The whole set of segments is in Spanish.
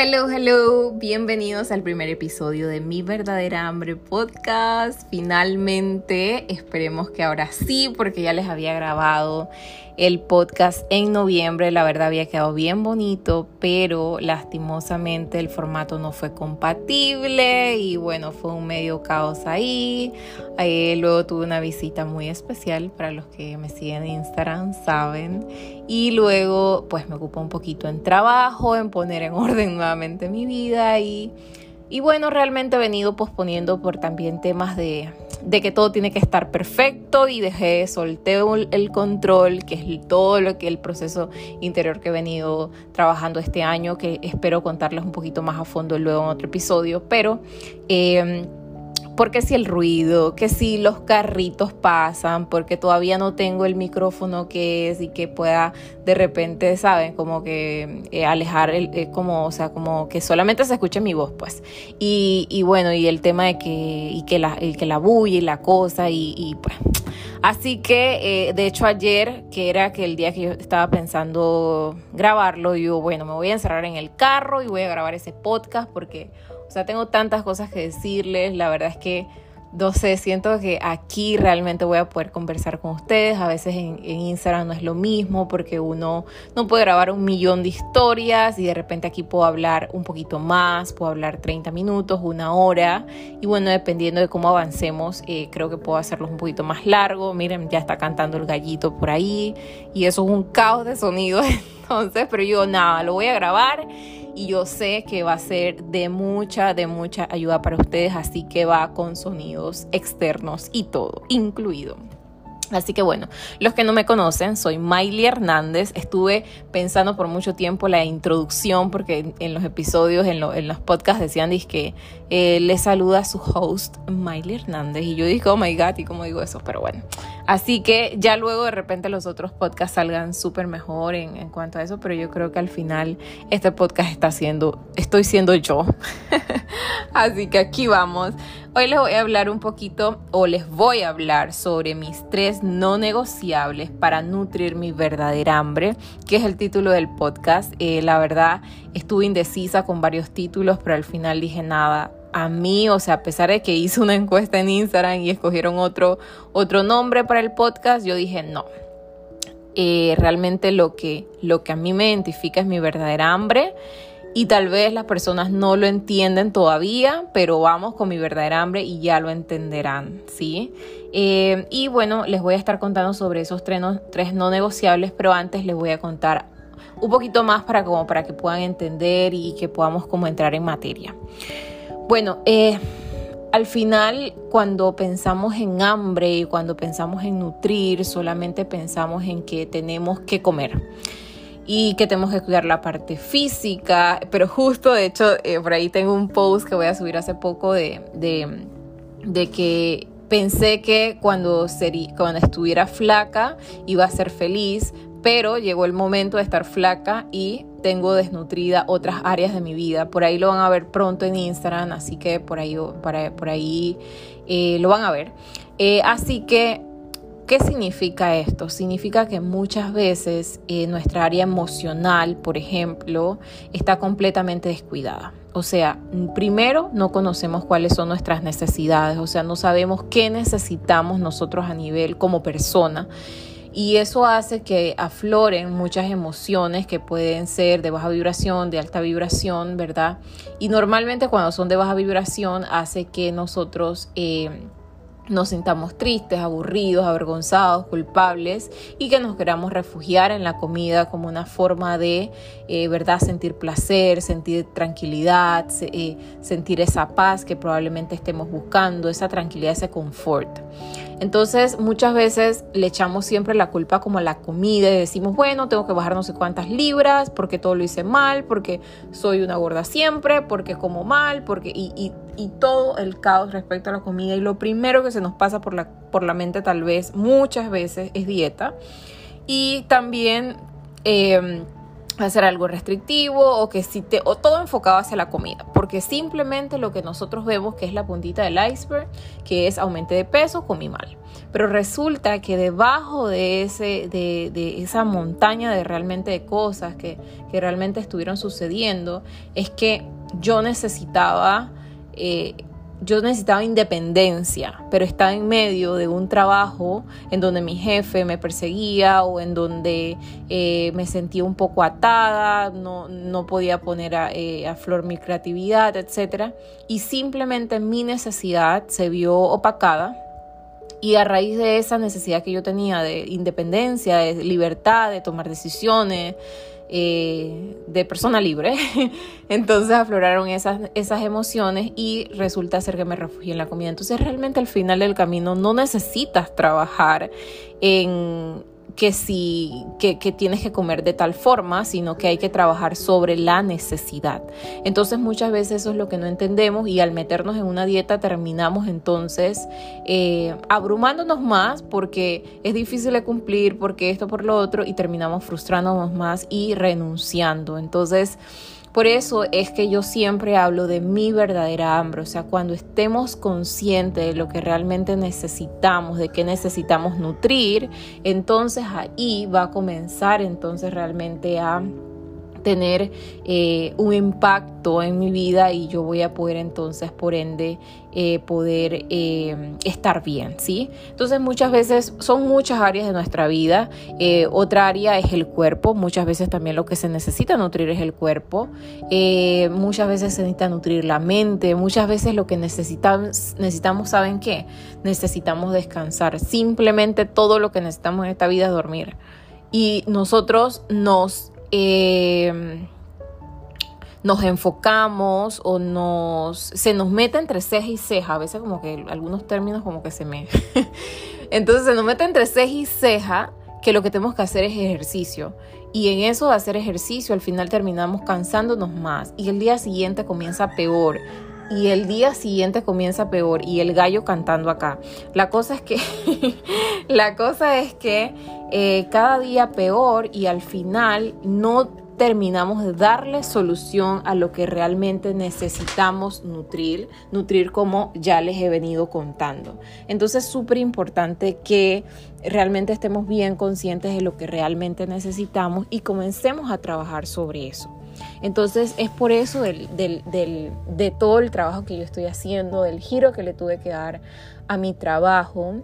Hello, hello, bienvenidos al primer episodio de Mi Verdadera Hambre podcast. Finalmente, esperemos que ahora sí, porque ya les había grabado el podcast en noviembre. La verdad había quedado bien bonito, pero lastimosamente el formato no fue compatible y bueno, fue un medio caos ahí. ahí luego tuve una visita muy especial para los que me siguen en Instagram, saben. Y luego pues me ocupó un poquito en trabajo, en poner en orden nuevamente mi vida y, y bueno, realmente he venido posponiendo por también temas de de que todo tiene que estar perfecto y dejé, solté el control, que es todo lo que el proceso interior que he venido trabajando este año, que espero contarles un poquito más a fondo luego en otro episodio, pero... Eh, porque si el ruido, que si los carritos pasan, porque todavía no tengo el micrófono que es y que pueda de repente, ¿saben? Como que eh, alejar, el, eh, como, o sea, como que solamente se escuche mi voz, pues. Y, y bueno, y el tema de que, y que la, el que la bulla y la cosa, y, y pues. Así que, eh, de hecho, ayer, que era que el día que yo estaba pensando grabarlo, yo, bueno, me voy a encerrar en el carro y voy a grabar ese podcast porque o sea, tengo tantas cosas que decirles. La verdad es que, no sé, siento que aquí realmente voy a poder conversar con ustedes. A veces en, Instagram no es lo mismo porque uno no puede grabar un millón de historias y de repente aquí puedo hablar un poquito más, puedo hablar 30 minutos, una hora. Y bueno, dependiendo de cómo avancemos, eh, creo que puedo hacerlos un poquito más largo. Miren, ya está cantando el gallito por ahí y eso es un caos de sonido. Entonces, pero yo nada, lo voy a grabar y yo sé que va a ser de mucha, de mucha ayuda para ustedes, así que va con sonidos externos y todo, incluido. Así que bueno, los que no me conocen, soy Miley Hernández. Estuve pensando por mucho tiempo la introducción, porque en los episodios, en, los podcasts decían que eh, le saluda a su host, Miley Hernández. Y yo dije, oh my god, ¿y cómo digo eso? Pero bueno, así que ya luego de repente los otros podcasts salgan súper mejor en, cuanto a eso, pero yo creo que al final este podcast está siendo, estoy siendo yo. así que aquí vamos. Hoy les voy a hablar un poquito o les voy a hablar sobre mis tres no negociables para nutrir mi verdadera hambre, que es el título del podcast. Eh, la verdad estuve indecisa con varios títulos, pero al final dije nada. A mí, o sea, a pesar de que hice una encuesta en Instagram y escogieron otro, otro nombre para el podcast, yo dije no. Eh, realmente lo que, lo que a mí me identifica es mi verdadera hambre y tal vez las personas no lo entienden todavía, pero vamos con mi verdadera hambre y ya lo entenderán, ¿sí? Eh, y bueno, les voy a estar contando sobre esos tres no, tres no negociables, pero antes les voy a contar un poquito más para, como para que puedan entender y que podamos como entrar en materia. Bueno, eh, al final cuando pensamos en hambre y cuando pensamos en nutrir, solamente pensamos en que tenemos que comer y que tenemos que cuidar la parte física, pero justo, de hecho, eh, por ahí tengo un post que voy a subir hace poco de, de, que pensé que cuando, cuando estuviera flaca iba a ser feliz, pero llegó el momento de estar flaca y tengo desnutrida otras áreas de mi vida. Por ahí lo van a ver pronto en Instagram, así que por ahí, por ahí eh, lo van a ver. Eh, así que ¿Qué significa esto? Significa que muchas veces eh, nuestra área emocional, por ejemplo, está completamente descuidada. O sea, primero no conocemos cuáles son nuestras necesidades, o sea, no sabemos qué necesitamos nosotros a nivel como persona. Y eso hace que afloren muchas emociones que pueden ser de baja vibración, de alta vibración, ¿verdad? Y normalmente cuando son de baja vibración hace que nosotros... Eh, nos sintamos tristes, aburridos, avergonzados, culpables y que nos queramos refugiar en la comida como una forma de, eh, ¿verdad?, sentir placer, sentir tranquilidad, eh, sentir esa paz que probablemente estemos buscando, esa tranquilidad, ese confort. Entonces muchas veces le echamos siempre la culpa como a la comida y decimos, bueno, tengo que bajar no sé cuántas libras porque todo lo hice mal, porque soy una gorda siempre, porque como mal, porque y, y todo el caos respecto a la comida. Y lo primero que se nos pasa por la, por la mente tal vez muchas veces es dieta. Y también... Em, hacer algo restrictivo o que si te o todo enfocado hacia la comida porque simplemente lo que nosotros vemos que es la puntita del iceberg que es aumente de peso comí mal pero resulta que debajo de ese de, esa montaña de realmente de cosas que, que, realmente estuvieron sucediendo es que yo necesitaba eh, yo necesitaba independencia, pero estaba en medio de un trabajo en donde mi jefe me perseguía o en donde eh, me sentía un poco atada, no, no podía poner a, eh, a, flor mi creatividad, etc. Y simplemente mi necesidad se vio opacada. Y a raíz de esa necesidad que yo tenía de independencia, de libertad, de tomar decisiones, eh, de persona libre. Entonces afloraron esas, esas emociones y resulta ser que me refugié en la comida. Entonces realmente al final del camino no necesitas trabajar en que si que, tienes que comer de tal forma, sino que hay que trabajar sobre la necesidad. Entonces muchas veces eso es lo que no entendemos y al meternos en una dieta terminamos entonces eh, abrumándonos más porque es difícil de cumplir, porque esto por lo otro y terminamos frustrándonos más y renunciando. Entonces por eso es que yo siempre hablo de mi verdadera hambre, o sea, cuando estemos conscientes de lo que realmente necesitamos, de qué necesitamos nutrir, entonces ahí va a comenzar entonces realmente a tener eh, un impacto en mi vida y yo voy a poder entonces por ende eh, poder eh, estar bien, ¿sí? Entonces muchas veces son muchas áreas de nuestra vida, otra área es el cuerpo, muchas veces también lo que se necesita nutrir es el cuerpo, muchas veces se necesita nutrir la mente, muchas veces lo que necesitamos, necesitamos, ¿saben qué? Necesitamos descansar, simplemente todo lo que necesitamos en esta vida es dormir. Y nosotros nos eh, nos enfocamos o nos se nos mete entre ceja y ceja, a veces como que algunos términos como que se me entonces se nos mete entre ceja y ceja que lo que tenemos que hacer es ejercicio. Y en eso de hacer ejercicio al final terminamos cansándonos más. Y el día siguiente comienza peor. Y el día siguiente comienza peor. Y el gallo cantando acá. La cosa es que, la cosa es que eh, cada día peor y al final no terminamos de darle solución a lo que realmente necesitamos nutrir, nutrir como ya les he venido contando. Entonces es súper importante que realmente estemos bien conscientes de lo que realmente necesitamos y comencemos a trabajar sobre eso. Entonces es por eso de todo el trabajo que yo estoy haciendo, del giro que le tuve que dar a mi trabajo.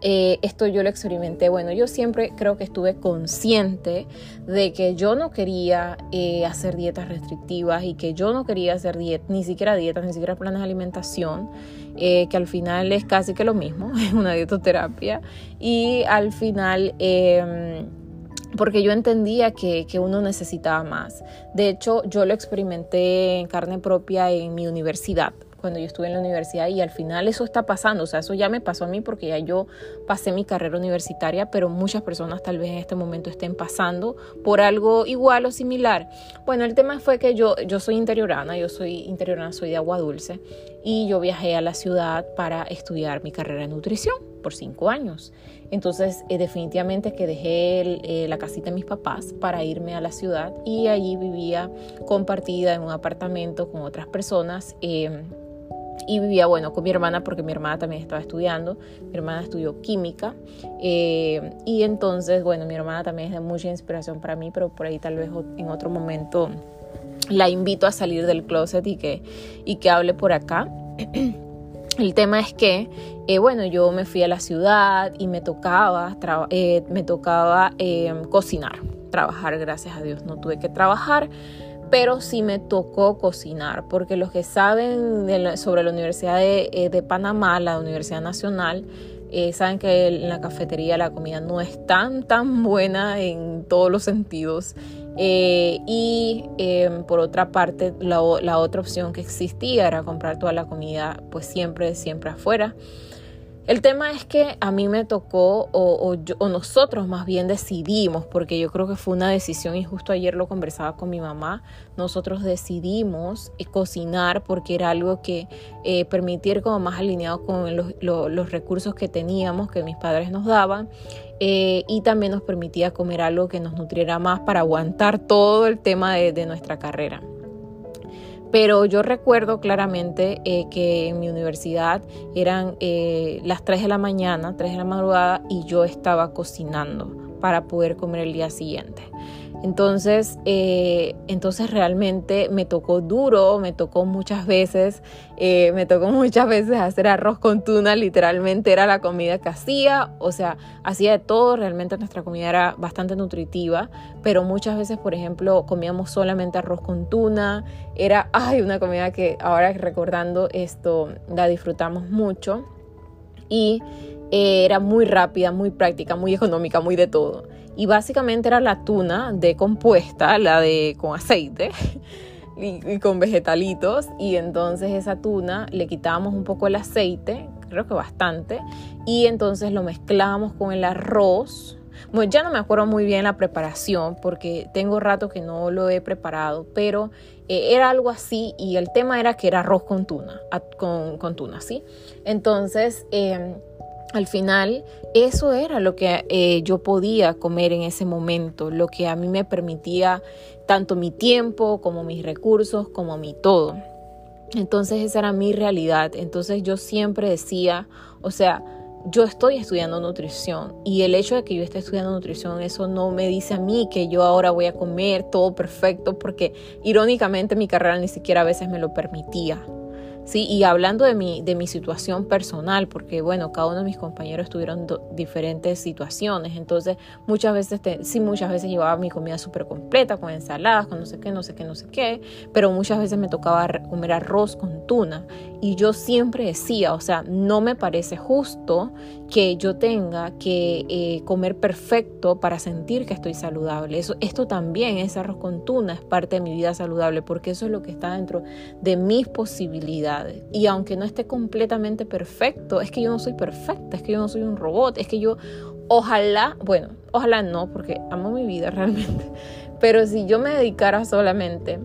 Eh, esto yo lo experimenté, bueno, yo siempre creo que estuve consciente de que yo no quería eh, hacer dietas restrictivas y que yo no quería hacer dieta, ni siquiera dietas, ni siquiera planes de alimentación, eh, que al final es casi que lo mismo, es una dietoterapia. Y al final em, porque yo entendía que, que, uno necesitaba más. De hecho, yo lo experimenté en carne propia en mi universidad cuando yo estuve en la universidad y al final eso está pasando, o sea, eso ya me pasó a mí porque ya yo pasé mi carrera universitaria, pero muchas personas tal vez en este momento estén pasando por algo igual o similar. Bueno, el tema fue que yo, yo soy interiorana, yo soy interiorana, soy de agua dulce y yo viajé a la ciudad para estudiar mi carrera de nutrición por cinco años. Entonces, eh, definitivamente que dejé eh, la casita de mis papás para irme a la ciudad y allí vivía compartida en un apartamento con otras personas. Eh, y vivía, bueno, con mi hermana porque mi hermana también estaba estudiando. Mi hermana estudió química. Eh, y entonces, bueno, mi hermana también es de mucha inspiración para mí, pero por ahí tal vez en otro momento la invito a salir del closet y que, y que hable por acá. El tema es que, eh, bueno, yo me fui a la ciudad y me tocaba, eh, me tocaba cocinar, trabajar, gracias a Dios, no tuve que trabajar pero sí me tocó cocinar, porque los que saben sobre la Universidad eh, de, Panamá, la Universidad Nacional, eh, saben que en la cafetería la comida no es tan, tan buena en todos los sentidos. Eh, y em, por otra parte, la, la, otra opción que existía era comprar toda la comida, pues siempre, siempre afuera. El tema es que a mí me tocó, o, nosotros más bien decidimos, porque yo creo que fue una decisión y justo ayer lo conversaba con mi mamá, nosotros decidimos eh, cocinar porque era algo que eh, permitir como más alineado con los, recursos que teníamos, que mis padres nos daban. eh, y también nos permitía comer algo que nos nutriera más para aguantar todo el tema de, nuestra carrera. Pero yo recuerdo claramente eh, que en mi universidad eran eh, las 3 de la mañana, 3 de la madrugada, y yo estaba cocinando para poder comer el día siguiente. Entonces, eh, entonces realmente me tocó duro, me tocó muchas veces, eh, me tocó muchas veces hacer arroz con tuna, literalmente era la comida que hacía, o sea, hacía de todo, realmente nuestra comida era bastante nutritiva, pero muchas veces, por ejemplo, comíamos solamente arroz con tuna, era, ay, una comida que ahora recordando esto, la disfrutamos mucho y eh, era muy rápida, muy práctica, muy económica, muy de todo y básicamente era la tuna decompuesta, la de con aceite y, con vegetalitos y entonces esa tuna le quitábamos un poco el aceite, creo que bastante, y entonces lo mezclábamos con el arroz. Bueno, ya no me acuerdo muy bien la preparación porque tengo rato que no lo he preparado, pero eh, era algo así y el tema era que era arroz con tuna, con, con tuna, ¿sí? Entonces, em, al final eso era lo que eh, yo podía comer en ese momento, lo que a mí me permitía tanto mi tiempo como mis recursos, como mi todo. Entonces esa era mi realidad. Entonces yo siempre decía, o sea, yo estoy estudiando nutrición y el hecho de que yo esté estudiando nutrición, eso no me dice a mí que yo ahora voy a comer todo perfecto, porque irónicamente mi carrera ni siquiera a veces me lo permitía. Sí, y hablando de mi, de mi situación personal, porque bueno, cada uno de mis compañeros tuvieron diferentes situaciones, entonces muchas veces, sí, muchas veces llevaba mi comida súper completa, con ensaladas, con no sé qué, no sé qué, no sé qué, pero muchas veces me tocaba comer arroz con tuna. Y yo siempre decía, o sea, no me parece justo que yo tenga que eh, comer perfecto para sentir que estoy saludable. Eso, esto también, ese arroz con tuna, es parte de mi vida saludable, porque eso es lo que está dentro de mis posibilidades. Y aunque no esté completamente perfecto, es que yo no soy perfecta, es que yo no soy un robot, es que yo ojalá, bueno, ojalá no, porque amo mi vida realmente, pero si yo me dedicara solamente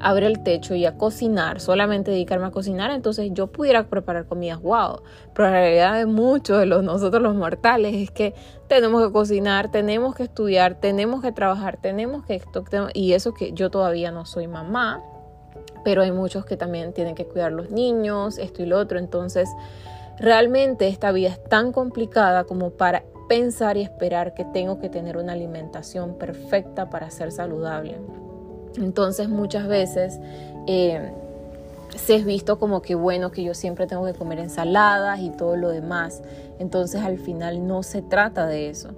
abrir el techo y a cocinar, solamente dedicarme a cocinar, entonces yo pudiera preparar comidas wow. Pero la realidad de muchos de los, nosotros los mortales es que tenemos que cocinar, tenemos que estudiar, tenemos que trabajar, tenemos que esto, y eso que yo todavía no soy mamá, pero hay muchos que también tienen que cuidar los niños, esto y lo otro. Entonces, realmente esta vida es tan complicada como para pensar y esperar que tengo que tener una alimentación perfecta para ser saludable. Entonces, muchas veces... Eh, se es visto como que bueno, que yo siempre tengo que comer ensaladas y todo lo demás. Entonces al final no se trata de eso.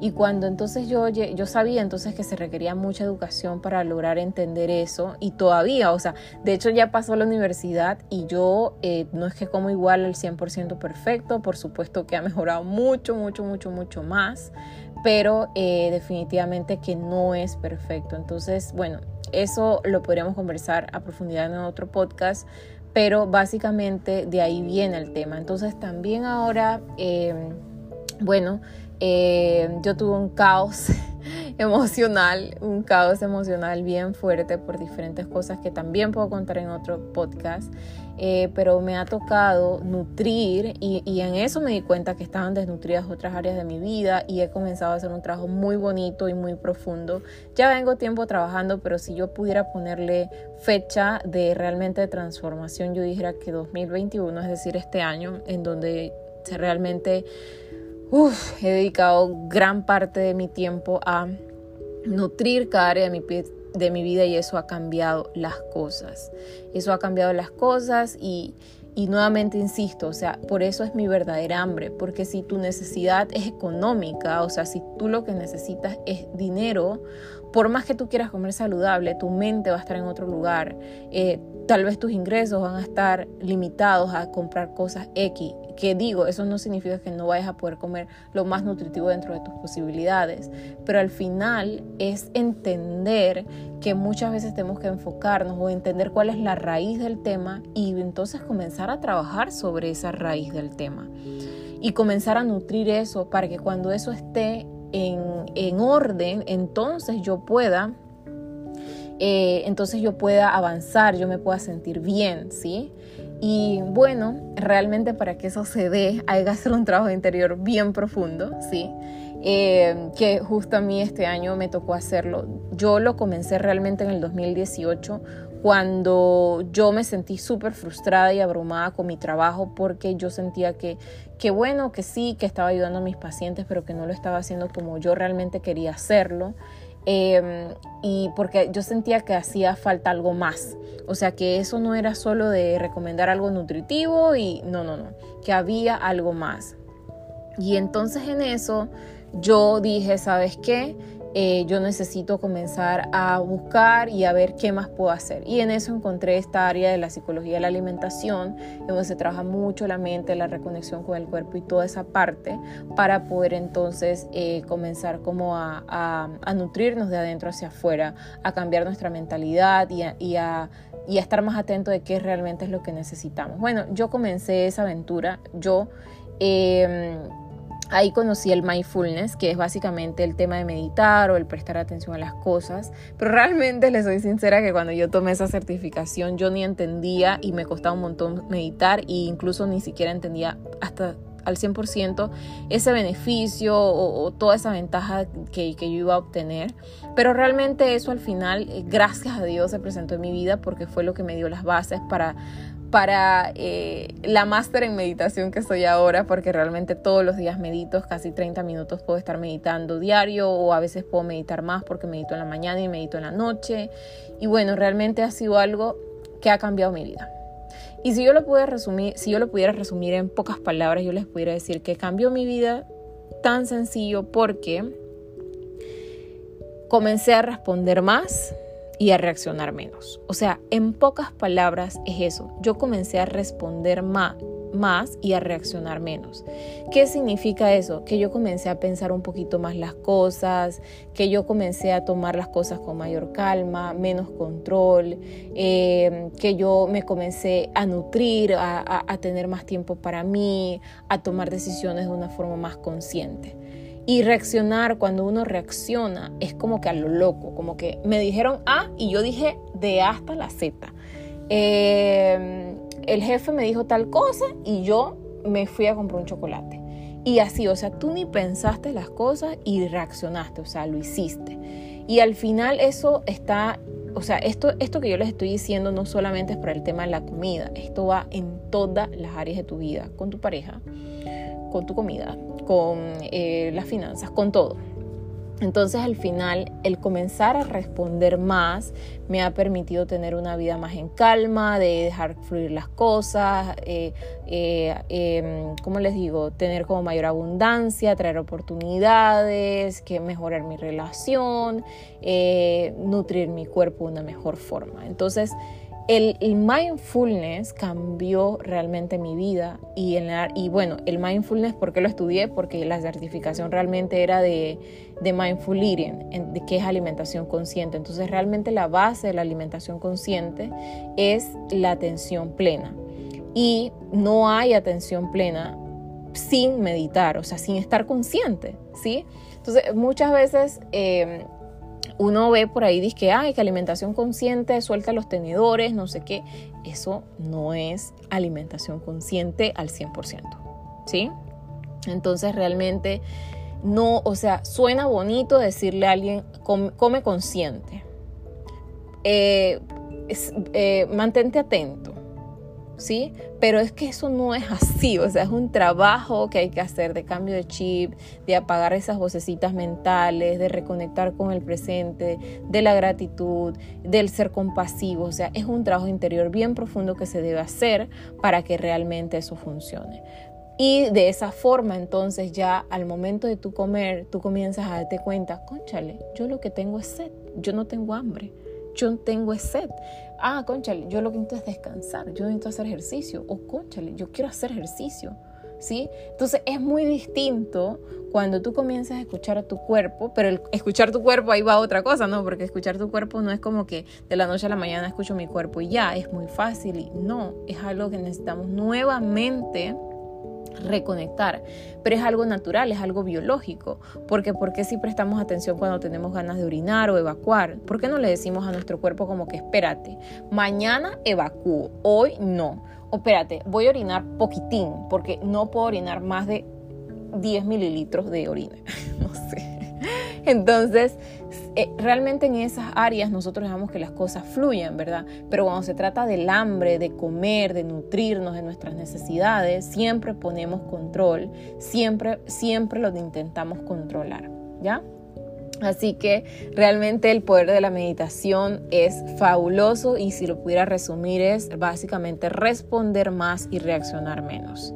Y cuando entonces yo, yo sabía entonces que se requería mucha educación para lograr entender eso y todavía, o sea, de hecho ya pasó la universidad y yo eh, no es que como igual al 100% perfecto, por supuesto que ha mejorado mucho, mucho, mucho, mucho más, pero eh, definitivamente que no es perfecto. Entonces, bueno, eso lo podríamos conversar a profundidad en otro podcast, pero básicamente de ahí viene el tema. Entonces también ahora, em, bueno, em, yo tuve un caos emocional, un caos emocional bien fuerte por diferentes cosas que también puedo contar en otro podcast. Eh, pero me ha tocado nutrir y, y, en eso me di cuenta que estaban desnutridas otras áreas de mi vida y he comenzado a hacer un trabajo muy bonito y muy profundo. Ya vengo tiempo trabajando, pero si yo pudiera ponerle fecha de realmente transformación, yo dijera que 2021, es decir, este año, en donde realmente he dedicado gran parte de mi tiempo a nutrir cada área de mi, de mi vida y eso ha cambiado las cosas. Eso ha cambiado las cosas y, y nuevamente insisto, o sea, por eso es mi verdadera hambre, porque si tu necesidad es económica, o sea, si tú lo que necesitas es dinero, por más que tú quieras comer saludable, tu mente va a estar en otro lugar. Eh, tal vez tus ingresos van a estar limitados a comprar cosas X. Que digo, eso no significa que no vayas a poder comer lo más nutritivo dentro de tus posibilidades, pero al final es entender que muchas veces tenemos que enfocarnos o entender cuál es la raíz del tema y entonces comenzar a trabajar sobre esa raíz del tema y comenzar a nutrir eso para que cuando eso esté en, orden, entonces yo pueda, eh, entonces yo pueda avanzar, yo me pueda sentir bien, ¿sí? Y bueno, realmente para que eso se dé hay que hacer un trabajo interior bien profundo, ¿sí? eh, que justo a mí este año me tocó hacerlo. Yo lo comencé realmente en el 2018 cuando yo me sentí súper frustrada y abrumada con mi trabajo porque yo sentía que, que bueno, que sí, que estaba ayudando a mis pacientes, pero que no lo estaba haciendo como yo realmente quería hacerlo. Em, y porque yo sentía que hacía falta algo más. O sea, que eso no era solo de recomendar algo nutritivo y no, no, no, que había algo más. Y entonces en eso yo dije, ¿sabes qué? Eh, yo necesito comenzar a buscar y a ver qué más puedo hacer. Y en eso encontré esta área de la psicología de la alimentación, en donde se trabaja mucho la mente, la reconexión con el cuerpo y toda esa parte para poder entonces eh, comenzar como a, a, nutrirnos de adentro hacia afuera, a cambiar nuestra mentalidad y a, y a y estar más atento de qué realmente es lo que necesitamos. Bueno, yo comencé esa aventura, yo eh, Ahí conocí el mindfulness, que es básicamente el tema de meditar o el prestar atención a las cosas. Pero realmente les soy sincera que cuando yo tomé esa certificación yo ni entendía y me costaba un montón meditar e incluso ni siquiera entendía hasta al 100% ese beneficio o, toda esa ventaja que, que, yo iba a obtener. Pero realmente eso al final, eh, gracias a Dios, se presentó en mi vida porque fue lo que me dio las bases para para eh, la máster en meditación que soy ahora, porque realmente todos los días medito, casi 30 minutos puedo estar meditando diario o a veces puedo meditar más porque medito en la mañana y medito en la noche. Y bueno, realmente ha sido algo que ha cambiado mi vida. Y si yo lo pudiera resumir, si yo lo pudiera resumir en pocas palabras, yo les pudiera decir que cambió mi vida tan sencillo porque comencé a responder más, y a reaccionar menos. O sea, en pocas palabras es eso. Yo comencé a responder más, más y a reaccionar menos. ¿Qué significa eso? Que yo comencé a pensar un poquito más las cosas, que yo comencé a tomar las cosas con mayor calma, menos control, eh, que yo me comencé a nutrir, a, a tener más tiempo para mí, a tomar decisiones de una forma más consciente. Y reaccionar, cuando uno reacciona, es como que a lo loco, como que me dijeron A y yo dije de A hasta la Z. Em, el jefe me dijo tal cosa y yo me fui a comprar un chocolate. Y así, o sea, tú ni pensaste las cosas y reaccionaste, o sea, lo hiciste. Y al final eso está, o sea, esto, esto que yo les estoy diciendo no solamente es para el tema de la comida, esto va en todas las áreas de tu vida, con tu pareja, con tu comida, con eh, las finanzas, con todo. Entonces al final el comenzar a responder más me ha permitido tener una vida más en calma, de dejar fluir las cosas, eh, eh, em, ¿cómo les digo? Tener como mayor abundancia, traer oportunidades, que mejorar mi relación, nutrir mi cuerpo de una mejor forma. Entonces el, mindfulness cambió realmente mi vida y, en y bueno, el mindfulness, ¿por qué lo estudié? Porque la certificación realmente era de, de mindful eating, de que es alimentación consciente. Entonces realmente la base de la alimentación consciente es la atención plena. Y no hay atención plena sin meditar, o sea, sin estar consciente, ¿sí? Entonces muchas veces... Eh, uno ve por ahí, dice que, ay, que alimentación consciente, suelta los tenedores, no sé qué. Eso no es alimentación consciente al 100%, ¿sí? Entonces realmente no, o sea, suena bonito decirle a alguien, come, consciente, eh, eh, mantente atento, ¿sí? Pero es que eso no es así, o sea, es un trabajo que hay que hacer de cambio de chip, de apagar esas vocecitas mentales, de reconectar con el presente, de la gratitud, del ser compasivo, o sea, es un trabajo interior bien profundo que se debe hacer para que realmente eso funcione. Y de esa forma, entonces ya al momento de tu comer, tú comienzas a darte cuenta, conchale, yo lo que tengo es sed, yo no tengo hambre yo tengo sed. Ah, conchale, yo lo que necesito es descansar, yo necesito hacer ejercicio. O conchale, yo quiero hacer ejercicio. ¿Sí? Entonces es muy distinto cuando tú comienzas a escuchar a tu cuerpo, pero el escuchar tu cuerpo ahí va otra cosa, ¿no? Porque escuchar tu cuerpo no es como que de la noche a la mañana escucho mi cuerpo y ya, es muy fácil y no, es algo que necesitamos nuevamente reconectar, pero es algo natural, es algo biológico, porque ¿por qué si prestamos atención cuando tenemos ganas de orinar o evacuar? ¿Por qué no le decimos a nuestro cuerpo como que espérate, mañana evacúo, hoy no? O espérate, voy a orinar poquitín, porque no puedo orinar más de 10 mililitros de orina, no sé. Entonces, eh, realmente en esas áreas nosotros dejamos que las cosas fluyan, ¿verdad? Pero cuando se trata del hambre, de comer, de nutrirnos de nuestras necesidades, siempre ponemos control, siempre, siempre lo intentamos controlar, ¿ya? Así que realmente el poder de la meditación es fabuloso y si lo pudiera resumir es básicamente responder más y reaccionar menos.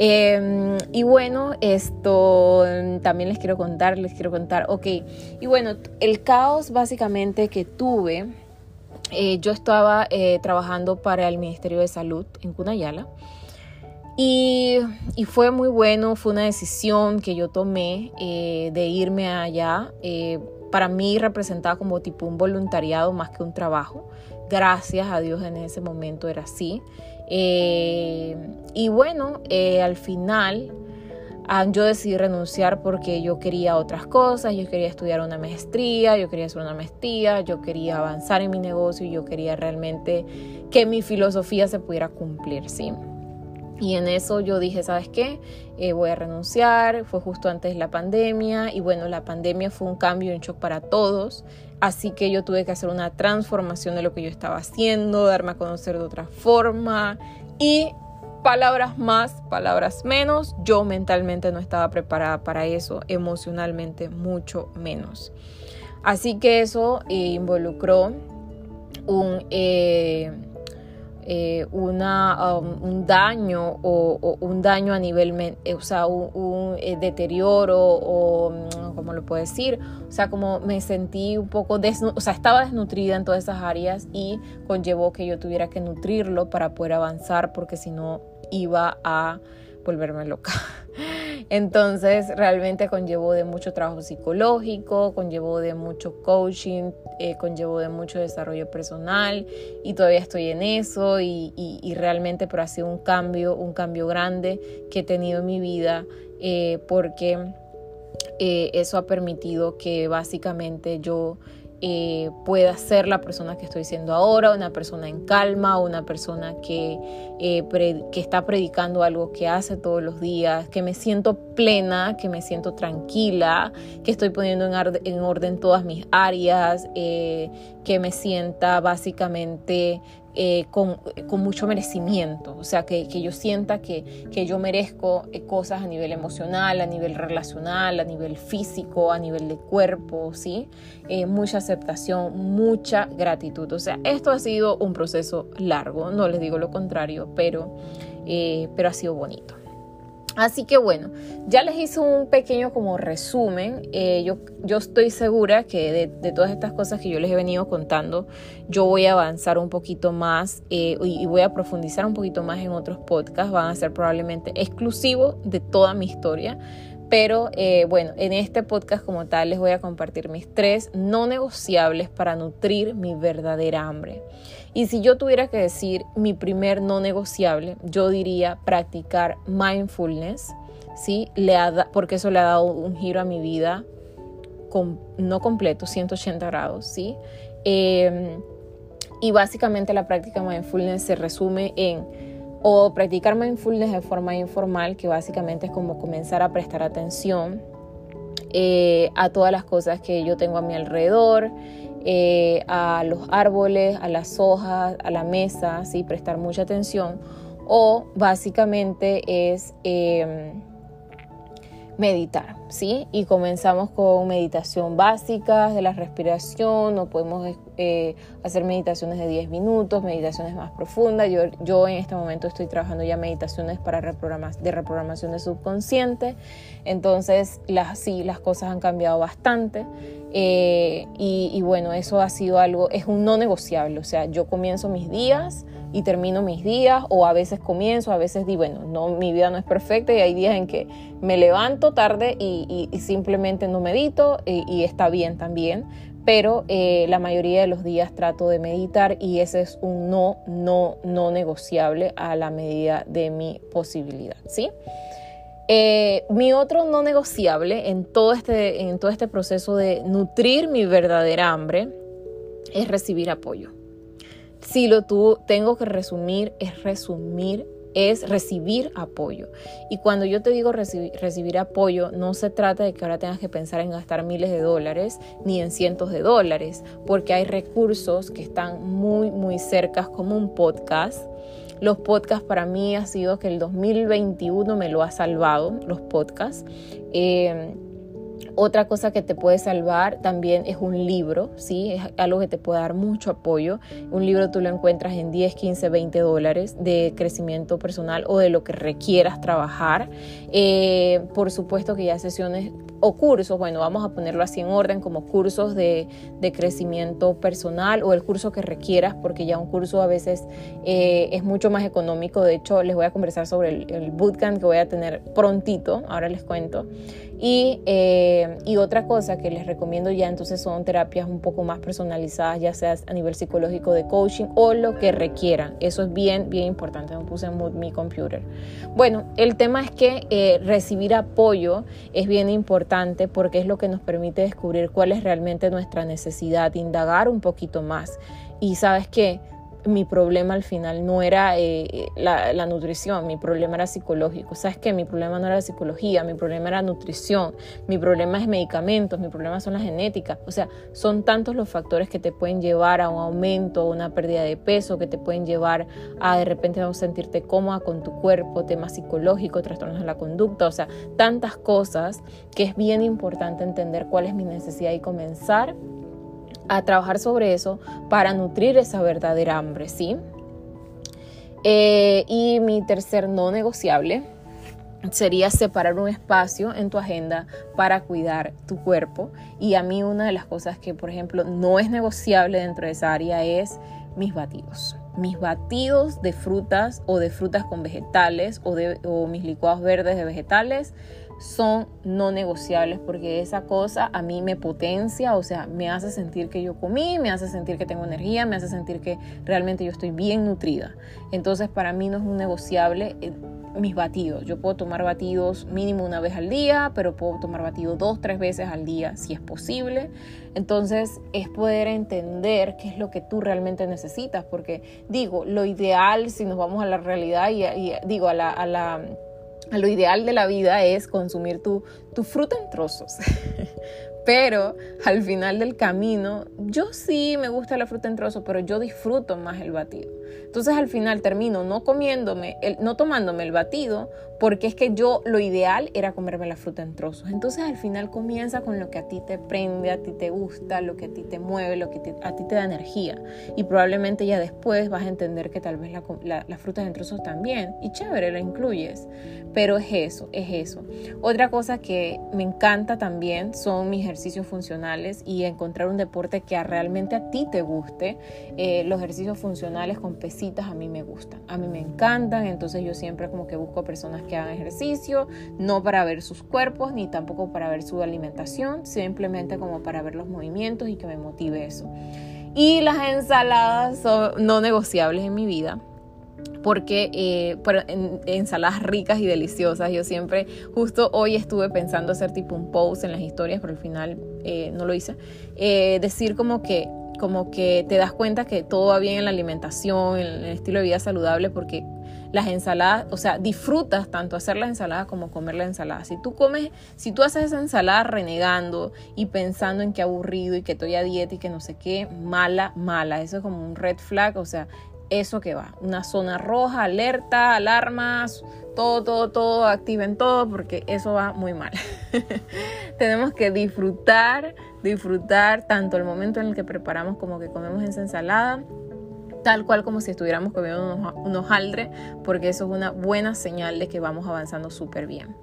Em, y bueno, esto también les quiero contar, les quiero contar, ok, y bueno, el caos básicamente que tuve, eh, yo estaba eh, trabajando para el Ministerio de Salud en Cunayala y, y, fue muy bueno, fue una decisión que yo tomé eh, de irme allá. para mí representaba como tipo un voluntariado más que un trabajo. Gracias a Dios en ese momento era así. Eh, y bueno, eh, al final ah, yo decidí renunciar porque yo quería otras cosas, yo quería estudiar una maestría, yo quería hacer una maestría, yo quería avanzar en mi negocio y yo quería realmente que mi filosofía se pudiera cumplir, ¿sí? Y en eso yo dije, ¿sabes qué? Eh, voy a renunciar, fue justo antes de la pandemia y bueno, la pandemia fue un cambio, un shock para todos, así que yo tuve que hacer una transformación de lo que yo estaba haciendo, darme a conocer de otra forma y palabras más, palabras menos, yo mentalmente no estaba preparada para eso, emocionalmente mucho menos. Así que eso eh, involucró un... Eh, eh, una, um, un daño o, un daño a nivel, eh, o sea, un, eh, deterioro o, mm, ¿cómo lo puedo decir? O sea, como me sentí un poco, o sea, estaba desnutrida en todas esas áreas y conllevó que yo tuviera que nutrirlo para poder avanzar porque si no iba a volverme loca. Entonces realmente conllevó de mucho trabajo psicológico, conllevó de mucho coaching, eh, conllevó de mucho desarrollo personal y todavía estoy en eso y, realmente pero ha sido un cambio, un cambio grande que he tenido en mi vida eh, porque eh, eso ha permitido que básicamente yo eh, pueda ser la persona que estoy siendo ahora, una persona en calma, una persona que, eh, que está predicando algo que hace todos los días, que me siento plena, que me siento tranquila, que estoy poniendo en, orden todas mis áreas, eh, que me sienta básicamente eh, con, mucho merecimiento, o sea, que, yo sienta que, yo merezco eh, cosas a nivel emocional, a nivel relacional, a nivel físico, a nivel de cuerpo, ¿sí? Eh, mucha aceptación, mucha gratitud. O sea, esto ha sido un proceso largo, no les digo lo contrario, pero, pero ha sido bonito. Así que bueno, ya les hice un pequeño como resumen. Eh, yo, yo, estoy segura que de, todas estas cosas que yo les he venido contando, yo voy a avanzar un poquito más eh, y, voy a profundizar un poquito más en otros podcasts. Van a ser probablemente exclusivos de toda mi historia. Pero eh, bueno, en este podcast como tal les voy a compartir mis tres no negociables para nutrir mi verdadera hambre. Y si yo tuviera que decir mi primer no negociable, yo diría practicar mindfulness, ¿sí? Le porque eso le ha dado un giro a mi vida, no completo, 180 grados, ¿sí? Em, y básicamente la práctica mindfulness se resume en o practicar mindfulness de forma informal, que básicamente es como comenzar a prestar atención eh, a todas las cosas que yo tengo a mi alrededor, eh, a los árboles, a las hojas, a la mesa, ¿sí? prestar mucha atención. O básicamente es em, meditar, ¿sí? Y comenzamos con meditación básica de la respiración, o podemos eh, hacer meditaciones de 10 minutos, meditaciones más profundas. Yo, yo en este momento estoy trabajando ya meditaciones para de reprogramación de subconsciente, entonces las, sí, las cosas han cambiado bastante. Eh, y, bueno, eso ha sido algo, es un no negociable, o sea, yo comienzo mis días y termino mis días, o a veces comienzo, a veces digo, bueno, no, mi vida no es perfecta y hay días en que me levanto tarde y, simplemente no medito y, está bien también, pero eh, la mayoría de los días trato de meditar y ese es un no, no, no negociable a la medida de mi posibilidad, ¿sí? Eh, mi otro no negociable en todo, este, en todo este proceso de nutrir mi verdadera hambre es recibir apoyo. Si lo tú tengo que resumir, es resumir es recibir apoyo. Y cuando yo te digo recibir, apoyo, no se trata de que ahora tengas que pensar en gastar miles de dólares ni en cientos de dólares, porque hay recursos que están muy, muy cerca, como un podcast. Los podcasts para mí ha sido que el 2021 me lo ha salvado, los podcasts. Eh, otra cosa que te puede salvar también es un libro, ¿sí? Es algo que te puede dar mucho apoyo. Un libro tú lo encuentras en 10, 15, 20 dólares de crecimiento personal o de lo que requieras trabajar. Eh, por supuesto que ya sesiones o cursos, bueno, vamos a ponerlo así en orden, como cursos de, crecimiento personal o el curso que requieras, porque ya un curso a veces eh, es mucho más económico. De hecho, les voy a conversar sobre el, bootcamp que voy a tener prontito, ahora les cuento. Y, eh, y otra cosa que les recomiendo ya entonces son terapias un poco más personalizadas, ya sea a nivel psicológico de coaching o lo que requieran. Eso es bien, bien importante. Me puse en mi computer. Bueno, el tema es que eh, recibir apoyo es bien importante porque es lo que nos permite descubrir cuál es realmente nuestra necesidad, indagar un poquito más. Y sabes que mi problema al final no era eh, la, nutrición, mi problema era psicológico. ¿Sabes qué? Mi problema no era psicología, mi problema era nutrición, mi problema es medicamentos, mi problema son las genéticas. O sea, son tantos los factores que te pueden llevar a un aumento, una pérdida de peso, que te pueden llevar a de repente no sentirte cómoda con tu cuerpo, temas psicológicos, trastornos de la conducta. O sea, tantas cosas que es bien importante entender cuál es mi necesidad y comenzar a trabajar sobre eso para nutrir esa verdadera hambre, ¿sí? Eh, y mi tercer no negociable sería separar un espacio en tu agenda para cuidar tu cuerpo. Y a mí una de las cosas que, por ejemplo, no es negociable dentro de esa área es mis batidos. Mis batidos de frutas o de frutas con vegetales o, de, o mis licuados verdes de vegetales son no negociables porque esa cosa a mí me potencia, o sea, me hace sentir que yo comí, me hace sentir que tengo energía, me hace sentir que realmente yo estoy bien nutrida. Entonces para mí no es un negociable eh, mis batidos. Yo puedo tomar batidos mínimo una vez al día, pero puedo tomar batidos dos, tres veces al día si es posible. Entonces es poder entender qué es lo que tú realmente necesitas, porque digo, lo ideal, si nos vamos a la realidad y, digo, a la, a la lo ideal de la vida es consumir tu, tu fruta en trozos. Pero al final del camino, yo sí me gusta la fruta en trozos, pero yo disfruto más el batido. Entonces al final termino no comiéndome, el, no tomándome el batido, porque es que yo lo ideal era comerme la fruta en trozos. Entonces al final comienza con lo que a ti te prende, a ti te gusta, lo que a ti te mueve, lo que a ti te da energía. Y probablemente ya después vas a entender que tal vez la, las frutas en trozos también. Y chévere, la incluyes. Pero es eso, es eso. Otra cosa que me encanta también son mis ejercicios funcionales y encontrar un deporte que realmente a ti te guste. Eh, los ejercicios funcionales pesos a mí me gustan, a mí me encantan, entonces yo siempre como que busco personas que hagan ejercicio, no para ver sus cuerpos ni tampoco para ver su alimentación, simplemente como para ver los movimientos y que me motive eso. Y las ensaladas son no negociables en mi vida porque eh, ensaladas ricas y deliciosas. Yo siempre, justo hoy estuve pensando hacer tipo un post en las historias, pero al final eh, no lo hice. Eh, decir como que como que te das cuenta que todo va bien en la alimentación, en el estilo de vida saludable, porque las ensaladas, o sea, disfrutas tanto hacer la ensalada como comer la ensalada. Si tú comes, si tú haces esa ensalada renegando y pensando en que aburrido y que estoy a dieta y que no sé qué, mala, mala. Eso es como un red flag, o sea, eso que va. Una zona roja, alerta, alarmas, todo, todo, todo, activen todo porque eso va muy mal. Tenemos que disfrutar, disfrutar tanto el momento en el que preparamos como que comemos esa ensalada, tal cual como si estuviéramos comiendo un hojaldre, porque eso es una buena señal de que vamos avanzando súper bien.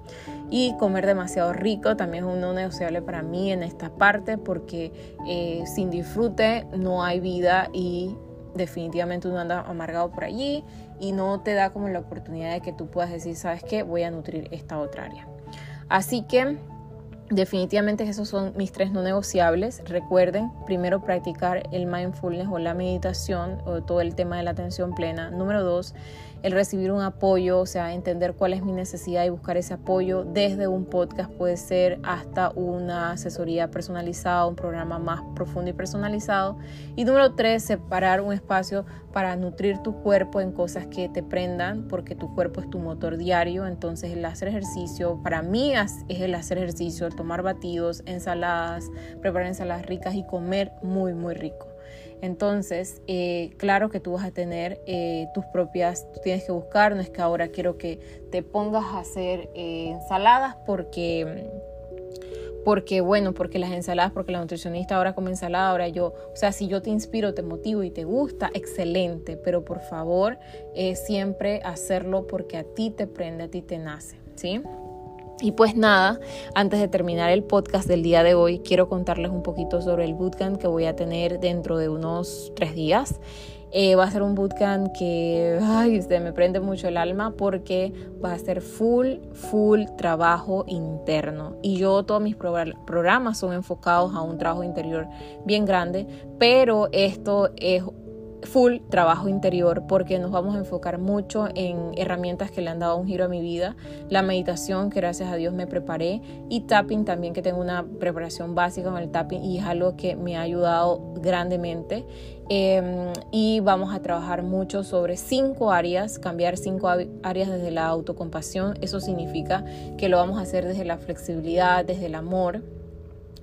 Y comer demasiado rico también es un no negociable para mí en esta parte, porque eh, sin disfrute no hay vida y definitivamente uno anda amargado por allí y no te da como la oportunidad de que tú puedas decir, ¿sabes qué? Voy a nutrir esta otra área. Así que definitivamente esos son mis tres no negociables. Recuerden, primero practicar el mindfulness o la meditación o todo el tema de la atención plena. Número dos, el recibir un apoyo, o sea, entender cuál es mi necesidad y buscar ese apoyo desde un podcast puede ser hasta una asesoría personalizada, un programa más profundo y personalizado. Y número tres, separar un espacio para nutrir tu cuerpo en cosas que te prendan, porque tu cuerpo es tu motor diario. Entonces el hacer ejercicio, para mí es el hacer ejercicio, el tomar batidos, ensaladas, preparar ensaladas ricas y comer muy, muy rico. Entonces, eh, claro que tú vas a tener eh, tus propias, tú tienes que buscar, no es que ahora quiero que te pongas a hacer eh, ensaladas porque porque bueno, porque las ensaladas, porque la nutricionista ahora come ensalada, ahora yo, o sea, si yo te inspiro, te motivo y te gusta, excelente, pero por favor, siempre hacerlo porque a ti te prende, a ti te nace, ¿sí? Y pues nada, antes de terminar el podcast del día de hoy, quiero contarles un poquito sobre el bootcamp que voy a tener dentro de unos tres días. Eh, va a ser un bootcamp que ay, me prende mucho el alma porque va a ser full, full trabajo interno. Y yo, todos mis programas son enfocados a un trabajo interior bien grande, pero esto es full trabajo interior porque nos vamos a enfocar mucho en herramientas que le han dado un giro a mi vida, la meditación que gracias a Dios me preparé y tapping también que tengo una preparación básica con el tapping y es algo que me ha ayudado grandemente. Em, y vamos a trabajar mucho sobre cinco áreas, cambiar cinco áreas desde la autocompasión, eso significa que lo vamos a hacer desde la flexibilidad, desde el amor,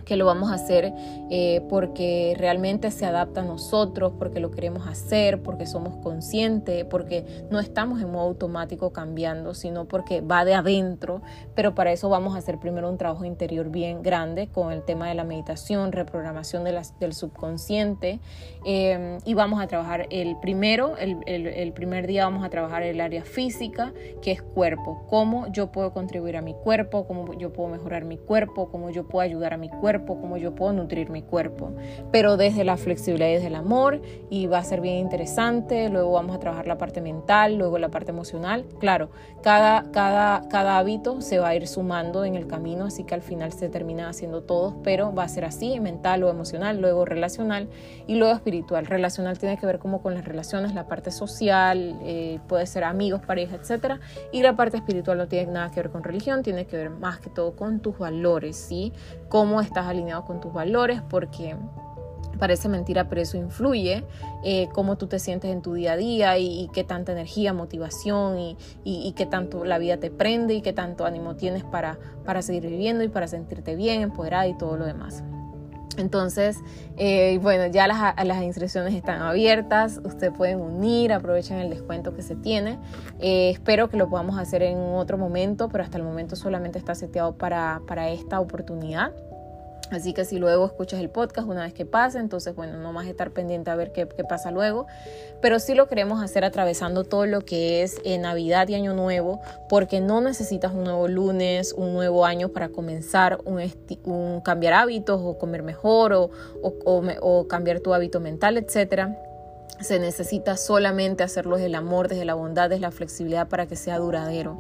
que lo vamos a hacer eh, porque realmente se adapta a nosotros, porque lo queremos hacer, porque somos conscientes, porque no estamos en modo automático cambiando, sino porque va de adentro. Pero para eso vamos a hacer primero un trabajo interior bien grande con el tema de la meditación, reprogramación de del subconsciente. Eh, y vamos a trabajar el primero, el, el primer día vamos a trabajar el área física, que es cuerpo. Cómo yo puedo contribuir a mi cuerpo, cómo yo puedo mejorar mi cuerpo, cómo yo puedo ayudar a mi cuerpo como yo puedo nutrir mi cuerpo, pero desde la flexibilidad y desde el amor y va a ser bien interesante, luego vamos a trabajar la parte mental, luego la parte emocional, claro, cada, cada, cada hábito se va a ir sumando en el camino, así que al final se termina haciendo todos, pero va a ser así, mental o emocional, luego relacional y luego espiritual. Relacional tiene que ver como con las relaciones, la parte social, eh, puede ser amigos, pareja, etcétera, y la parte espiritual no tiene nada que ver con religión, tiene que ver más que todo con tus valores, ¿sí? Cómo estás alineado con tus valores, porque parece mentira, pero eso influye eh, cómo tú te sientes en tu día a día y, qué tanta energía, motivación y, y, qué tanto la vida te prende y qué tanto ánimo tienes para, para seguir viviendo y para sentirte bien, empoderada y todo lo demás. Entonces, eh, bueno, ya las, las, inscripciones están abiertas, ustedes pueden unir, aprovechen el descuento que se tiene. Eh, espero que lo podamos hacer en otro momento, pero hasta el momento solamente está seteado para, para esta oportunidad. Así que si luego escuchas el podcast una vez que pase, entonces bueno, no más estar pendiente a ver qué, pasa luego. Pero sí lo queremos hacer atravesando todo lo que es eh, Navidad y Año Nuevo, porque no necesitas un nuevo lunes, un nuevo año para comenzar un, un cambiar hábitos o comer mejor o, o, o cambiar tu hábito mental, etcétera se necesita solamente hacerlo desde el amor, desde la bondad, desde la flexibilidad para que sea duradero.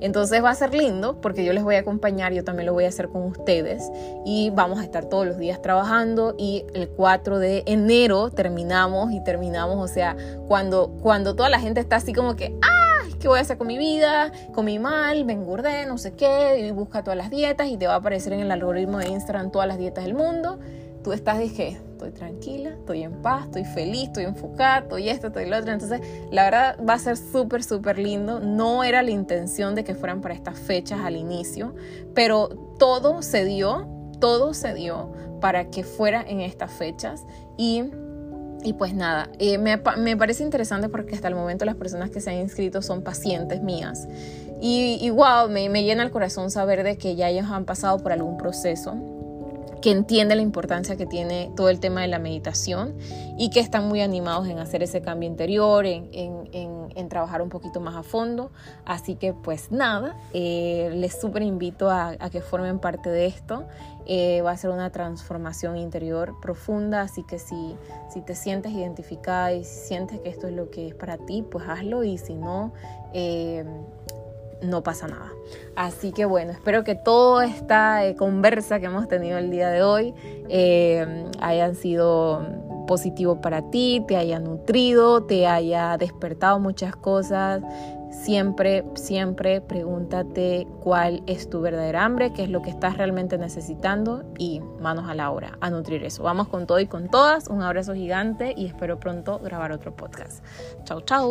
Entonces va a ser lindo porque yo les voy a acompañar, yo también lo voy a hacer con ustedes y vamos a estar todos los días trabajando y el 4 de enero terminamos y terminamos, o sea, cuando, cuando toda la gente está así como que, ¡ah! ¿Qué voy a hacer con mi vida? Comí mal, me engordé, no sé qué, y busca todas las dietas y te va a aparecer en el algoritmo de Instagram todas las dietas del mundo. Tú estás, dije, estoy tranquila, estoy en paz, estoy feliz, estoy enfocada, estoy esto, estoy lo otro. Entonces, la verdad va a ser súper, súper lindo. No era la intención de que fueran para estas fechas al inicio, pero todo se dio, todo se dio para que fuera en estas fechas y y pues nada, eh, me, me, parece interesante porque hasta el momento las personas que se han inscrito son pacientes mías. Y, y wow, me, me, llena el corazón saber de que ya ellos han pasado por algún proceso que entiende la importancia que tiene todo el tema de la meditación y que están muy animados en hacer ese cambio interior, en, trabajar un poquito más a fondo. Así que pues nada, eh, les súper invito a, que formen parte de esto. Eh, va a ser una transformación interior profunda, así que si, si te sientes identificada y si sientes que esto es lo que es para ti, pues hazlo y si no... Eh, no pasa nada. Así que bueno, espero que toda esta eh, conversa que hemos tenido el día de hoy eh, hayan sido positivo para ti, te haya nutrido, te haya despertado muchas cosas. Siempre, siempre pregúntate cuál es tu verdadera hambre, qué es lo que estás realmente necesitando y manos a la obra a nutrir eso. Vamos con todo y con todas. Un abrazo gigante y espero pronto grabar otro podcast. Chau, chau.